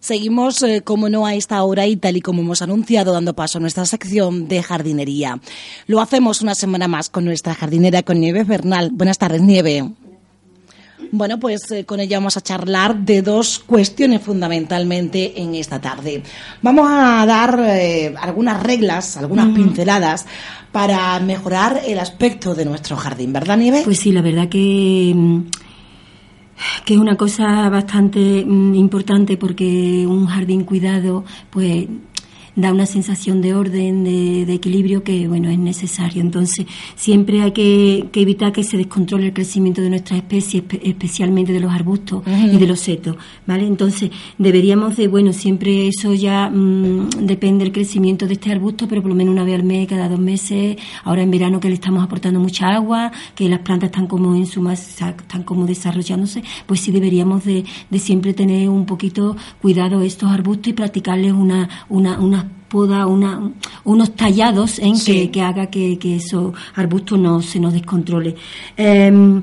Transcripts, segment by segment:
Seguimos, eh, como no, a esta hora y tal y como hemos anunciado, dando paso a nuestra sección de jardinería. Lo hacemos una semana más con nuestra jardinera, con Nieve Bernal. Buenas tardes, Nieve. Bueno, pues eh, con ella vamos a charlar de dos cuestiones fundamentalmente en esta tarde. Vamos a dar eh, algunas reglas, algunas pinceladas para mejorar el aspecto de nuestro jardín, ¿verdad, Nieve? Pues sí, la verdad que mm, que es una cosa bastante mm, importante porque un jardín cuidado, pues da una sensación de orden, de, equilibrio que, bueno, es necesario. Entonces, siempre hay que, evitar que se descontrole el crecimiento de nuestras especies, especialmente de los arbustos y de los setos, ¿vale? Entonces, deberíamos de, bueno, siempre eso ya mm, depende del crecimiento de este arbusto, pero por lo menos una vez al mes, cada dos meses, ahora en verano que le estamos aportando mucha agua, que las plantas están como en su masa, están como desarrollándose, pues sí deberíamos de, de siempre tener un poquito cuidado estos arbustos y practicarles una, una, una poda, una, unos tallados en que, que, haga que, que esos arbustos no se nos descontrole. Em,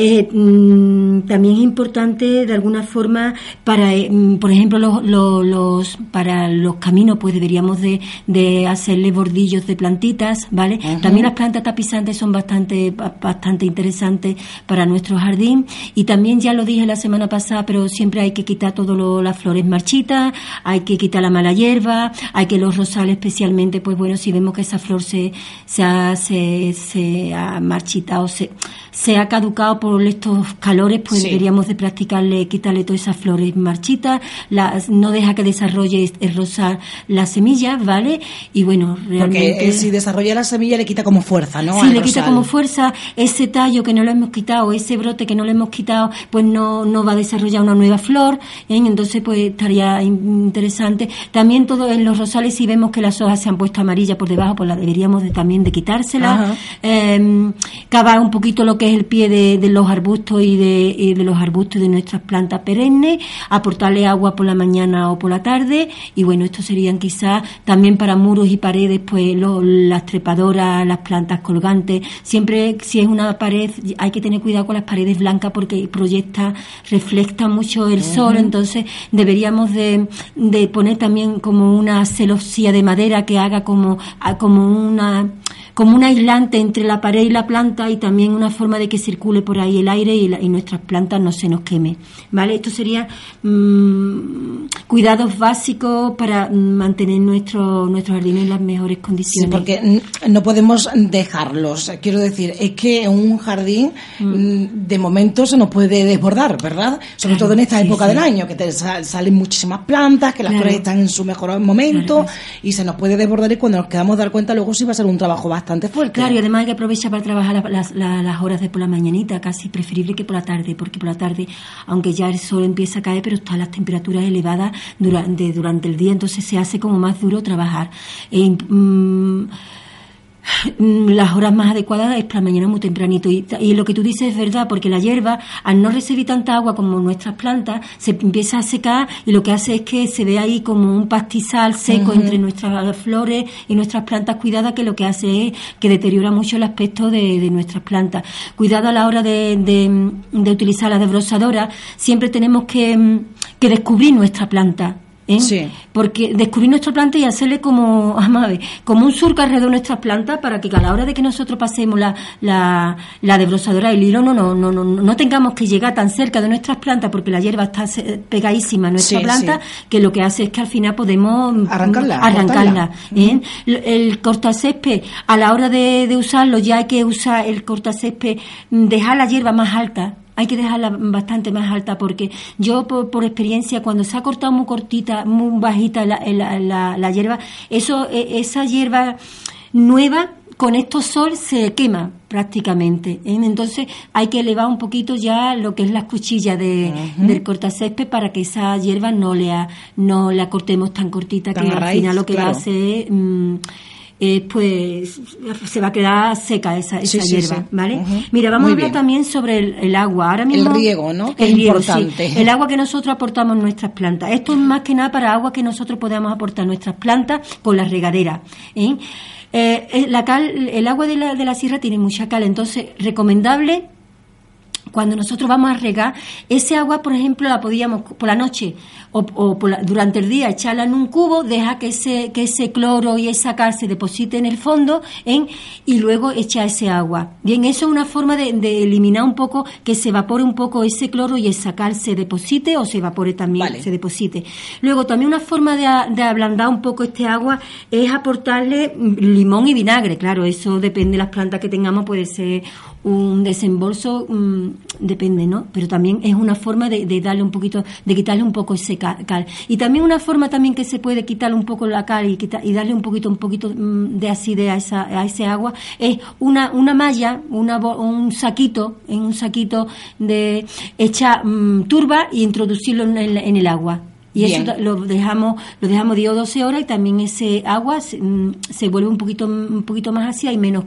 eh, mm, también es importante de alguna forma para, eh, mm, por ejemplo, los, los, para los caminos, pues deberíamos de, de hacerle bordillos de plantitas, ¿vale? También las plantas tapizantes son bastante, bastante interesantes para nuestro jardín y también ya lo dije la semana pasada, pero siempre hay que quitar todas las flores marchitas, hay que quitar la mala hierba, hay que los rosales especialmente, pues bueno, si vemos que esa flor se, se, ha, se, se ha marchitado, se, se ha caducado por estos calores, pues deberíamos de practicarle, quitarle todas esas flores marchitas, las, no deja que desarrolle el rosal las semillas, ¿vale? Y bueno, realmente... Porque si desarrolla la semilla le quita como fuerza, ¿no? Sí, le quita como fuerza ese tallo que no lo hemos quitado, ese brote que no lo hemos quitado, pues no, no va a desarrollar una nueva flor, ¿eh? entonces pues estaría interesante. También todo en los rosales si vemos que las hojas se han puesto amarillas por debajo, pues la deberíamos de, también de quitárselas. Eh, cavar un poquito lo que el pie de, los arbustos y de, de, los arbustos de nuestras plantas perennes, aportarle agua por la mañana o por la tarde y bueno, estos serían quizás también para muros y paredes, pues las trepadoras, las plantas colgantes, siempre si es una pared hay que tener cuidado con las paredes blancas porque proyecta, refleja mucho el sol, entonces deberíamos de, de poner también como una celosía de madera que haga como, como una como un aislante entre la pared y la planta y también una forma de que circule por ahí el aire y, nuestras plantas no se nos queme. ¿Vale? Esto sería mm, cuidados básicos para mantener nuestro, nuestro jardín en las mejores condiciones. Sí, porque no podemos dejarlos. Quiero decir, es que un jardín mm. Mm, de momento se nos puede desbordar, ¿verdad? Sobre todo en esta época del año, que te salen muchísimas plantas, que las flores están en su mejor momento y se nos puede desbordar y cuando nos quedamos dar cuenta luego sí va a ser un trabajo bastante Claro, y además hay que aprovechar para trabajar las, horas de por la mañanita, casi preferible que por la tarde, porque por la tarde, aunque ya el sol empieza a caer, pero están las temperaturas elevadas durante, el día, entonces se hace como más duro trabajar. Mm, Mm, las horas más adecuadas es para mañana muy tempranito. Y, lo que tú dices es verdad, porque la hierba, al no recibir tanta agua como nuestras plantas, se empieza a secar y lo que hace es que se ve ahí como un pastizal seco entre nuestras flores y nuestras plantas cuidadas, que lo que hace es que deteriora mucho el aspecto de, nuestras plantas. Cuidado a la hora de, de, utilizar la desbrosadora, siempre tenemos que, que descubrir nuestra planta ¿eh? Sí. Porque descubrir nuestra planta y hacerle como, como un surco alrededor de nuestras plantas para que a la hora de que nosotros pasemos la, la, la desbrosadora y el hilo no, no, no, no, no tengamos que llegar tan cerca de nuestras plantas porque la hierba está pegadísima a nuestra planta que lo que hace es que al final podemos arrancarla. arrancarla ¿eh? El cortacésped, a la hora de, de usarlo ya hay que usar el cortacésped, dejar la hierba más alta hay que dejarla bastante más alta porque yo por, experiencia cuando se ha cortado muy cortita, muy bajita la, la, la, hierba, eso, e, esa hierba nueva con estos sol se quema prácticamente. ¿eh? Entonces hay que elevar un poquito ya lo que es la cuchilla de, del cortacésped para que esa hierba no la, no la cortemos tan cortita que al final lo que va a hacer mm, pues se va a quedar seca esa, esa hierba, ¿vale? Mira, vamos a hablar también sobre el, agua. Ahora mismo, el riego, ¿no? el riego, importante. El agua que nosotros aportamos a nuestras plantas. Esto es más que nada para agua que nosotros podamos aportar a nuestras plantas con la regadera. ¿eh? Eh, la cal, el agua de la, de la sierra tiene mucha cal, entonces recomendable cuando nosotros vamos a regar, ese agua, por ejemplo, la podíamos por la noche o, durante el día echarla en un cubo, deja que ese, que ese cloro y esa cal se deposite en el fondo en, y luego echa ese agua. Bien, eso es una forma de, eliminar un poco, que se evapore un poco ese cloro y esa cal se deposite o se evapore también, se deposite. Luego, también una forma de, de ablandar un poco este agua es aportarle limón y vinagre. Claro, eso depende de las plantas que tengamos, puede ser un desembolso, mm, depende, ¿no? Pero también es una forma de, darle un poquito, de quitarle un poco ese cal. Y también una forma también que se puede quitarle un poco la cal y, y darle un poquito, un poquito mm, de acidez a, esa, a ese agua, es una, una malla, una, un saquito, en un saquito de hecha mm, turba y introducirlo en el, en el agua y eso lo dejamos lo dejamos 10 o 12 horas y también ese agua se, vuelve un poquito un poquito más ácida y menos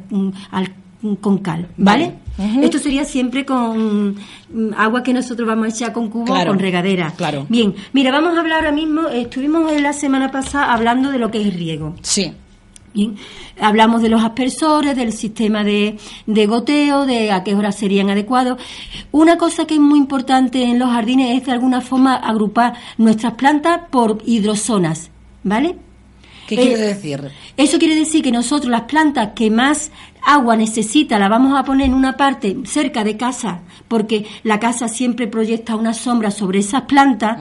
al, con cal, ¿vale? Esto sería siempre con mm, agua que nosotros vamos a echar con cubo o con regadera. Claro. Bien, mira, vamos a hablar ahora mismo, estuvimos la semana pasada hablando de lo que es riego. Sí. Bien. Hablamos de los aspersores, del sistema de, de, goteo, de a qué horas serían adecuados. Una cosa que es muy importante en los jardines es de alguna forma agrupar nuestras plantas por hidrozonas, ¿vale? ¿Qué quiere eh, decir? Eso quiere decir que nosotros las plantas que más agua necesita la vamos a poner en una parte cerca de casa, porque la casa siempre proyecta una sombra sobre esas plantas.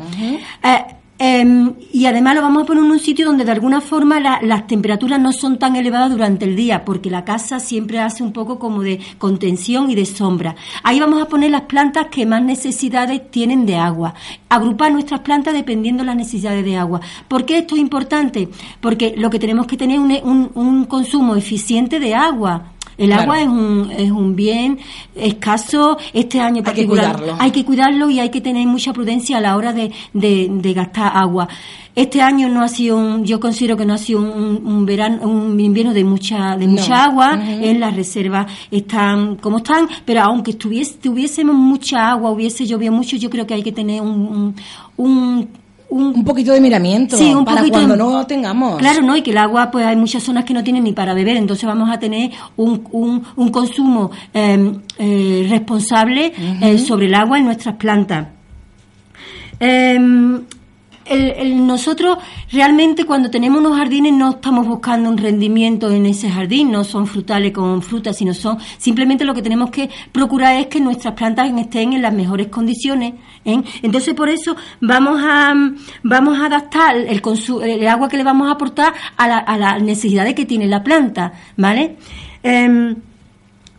Em, y además lo vamos a poner en un sitio donde de alguna forma las temperaturas no son tan elevadas durante el día, porque la casa siempre hace un poco como de contención y de sombra. Ahí vamos a poner las plantas que más necesidades tienen de agua. Agrupar nuestras plantas dependiendo de las necesidades de agua. ¿Por qué esto es importante? Porque lo que tenemos que tener es un, un consumo eficiente de agua. El agua es un, es un bien escaso. Este año hay que cuidarlo. Hay que cuidarlo y hay que tener mucha prudencia a la hora de, de, gastar agua. Este año no ha sido un, yo considero que no ha sido un, un verano, un invierno de mucha, de mucha agua. En las reservas están como están, pero aunque tuviésemos mucha agua, hubiese llovido mucho, yo creo que hay que tener un, un un, poquito de miramiento sí, un para cuando no tengamos. Claro, no, y que el agua, pues hay muchas zonas que no tienen ni para beber, entonces vamos a tener un, un, un consumo em, eh, responsable eh, sobre el agua en nuestras plantas. Eh, el, nosotros realmente cuando tenemos unos jardines no estamos buscando un rendimiento en ese jardín, no son frutales con frutas, sino son simplemente lo que tenemos que procurar es que nuestras plantas estén en las mejores condiciones. ¿eh? Entonces por eso vamos a vamos a adaptar el, el agua que le vamos a aportar a, la, a las necesidades que tiene la planta, ¿vale? Em,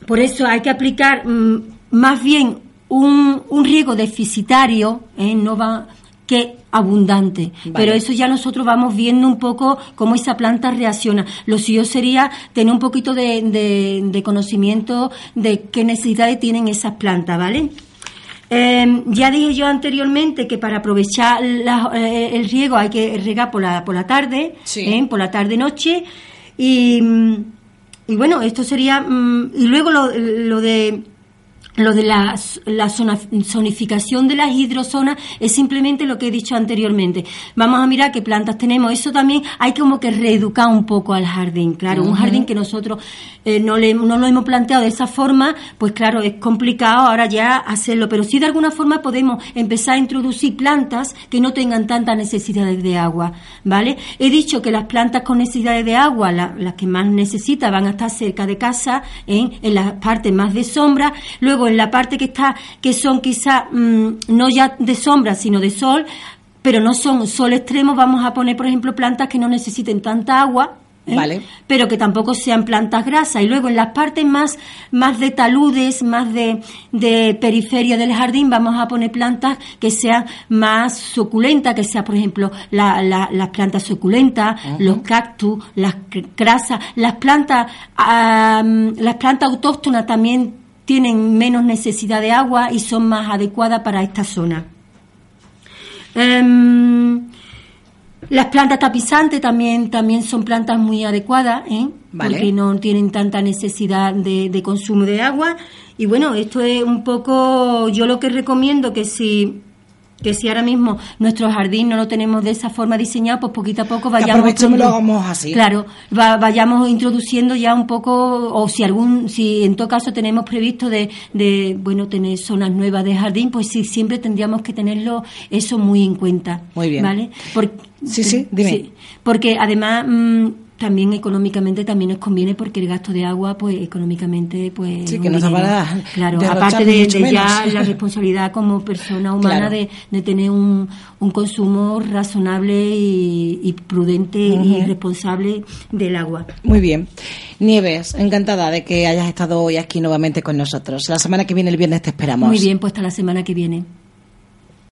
por eso hay que aplicar mm, más bien un, un riego deficitario, ¿eh? no va que abundante. Pero eso ya nosotros vamos viendo un poco cómo esa planta reacciona. Lo suyo sería tener un poquito de, conocimiento de qué necesidades tienen esas plantas, ¿vale? Em, ya dije yo anteriormente que para aprovechar eh, el riego hay que regar por la, por la tarde, ¿eh? por la tarde-noche. Y, y, bueno, esto sería. Mm, y luego lo, lo de lo de la, la zonificación de las hidrozonas es simplemente lo que he dicho anteriormente. Vamos a mirar qué plantas tenemos. Eso también hay como que reeducar un poco al jardín. Claro, un jardín que nosotros eh, no, le, no lo hemos planteado de esa forma, pues claro, es complicado ahora ya hacerlo. Pero sí de alguna forma podemos empezar a introducir plantas que no tengan tantas necesidades de agua. ¿Vale? He dicho que las plantas con necesidades de agua, las que más necesitan, van a estar cerca de casa, en, en las partes más de sombra. Luego en la parte que está, que son quizá mm, no ya de sombra, sino de sol, pero no son sol extremo, vamos a poner, por ejemplo, plantas que no necesiten tanta agua, ¿eh? Vale. pero que tampoco sean plantas grasas. Y luego en las partes más, más de taludes, más de, de periferia del jardín, vamos a poner plantas que sean más suculentas, que sea, por ejemplo, la- la- las plantas suculentas, los cactus, las grasas, las plantas, am, las plantas autóctonas también tienen menos necesidad de agua y son más adecuadas para esta zona. Em, las plantas tapizantes también, también son plantas muy adecuadas, ¿eh? Vale. porque no tienen tanta necesidad de, de consumo de agua. Y bueno, esto es un poco, yo lo que recomiendo que si que si ahora mismo nuestro jardín no lo tenemos de esa forma diseñado, pues poquito a poco vayamos... y lo hagamos así. Claro, va- vayamos introduciendo ya un poco, o si algún, si en todo caso tenemos previsto de, de, bueno, tener zonas nuevas de jardín, pues sí, siempre tendríamos que tenerlo eso muy en cuenta. Muy bien. ¿Vale? Por- Sí, sí, dime. porque además mm, también económicamente también nos conviene porque el gasto de agua, pues económicamente, pues Sí, que un no se dinero. va a Claro, aparte de, ya la responsabilidad como persona humana Claro. de, de tener un, un consumo razonable y, y prudente y responsable del agua. Muy bien. Nieves, encantada de que hayas estado hoy aquí nuevamente con nosotros. La semana que viene, el viernes, te esperamos. Muy bien, pues hasta la semana que viene.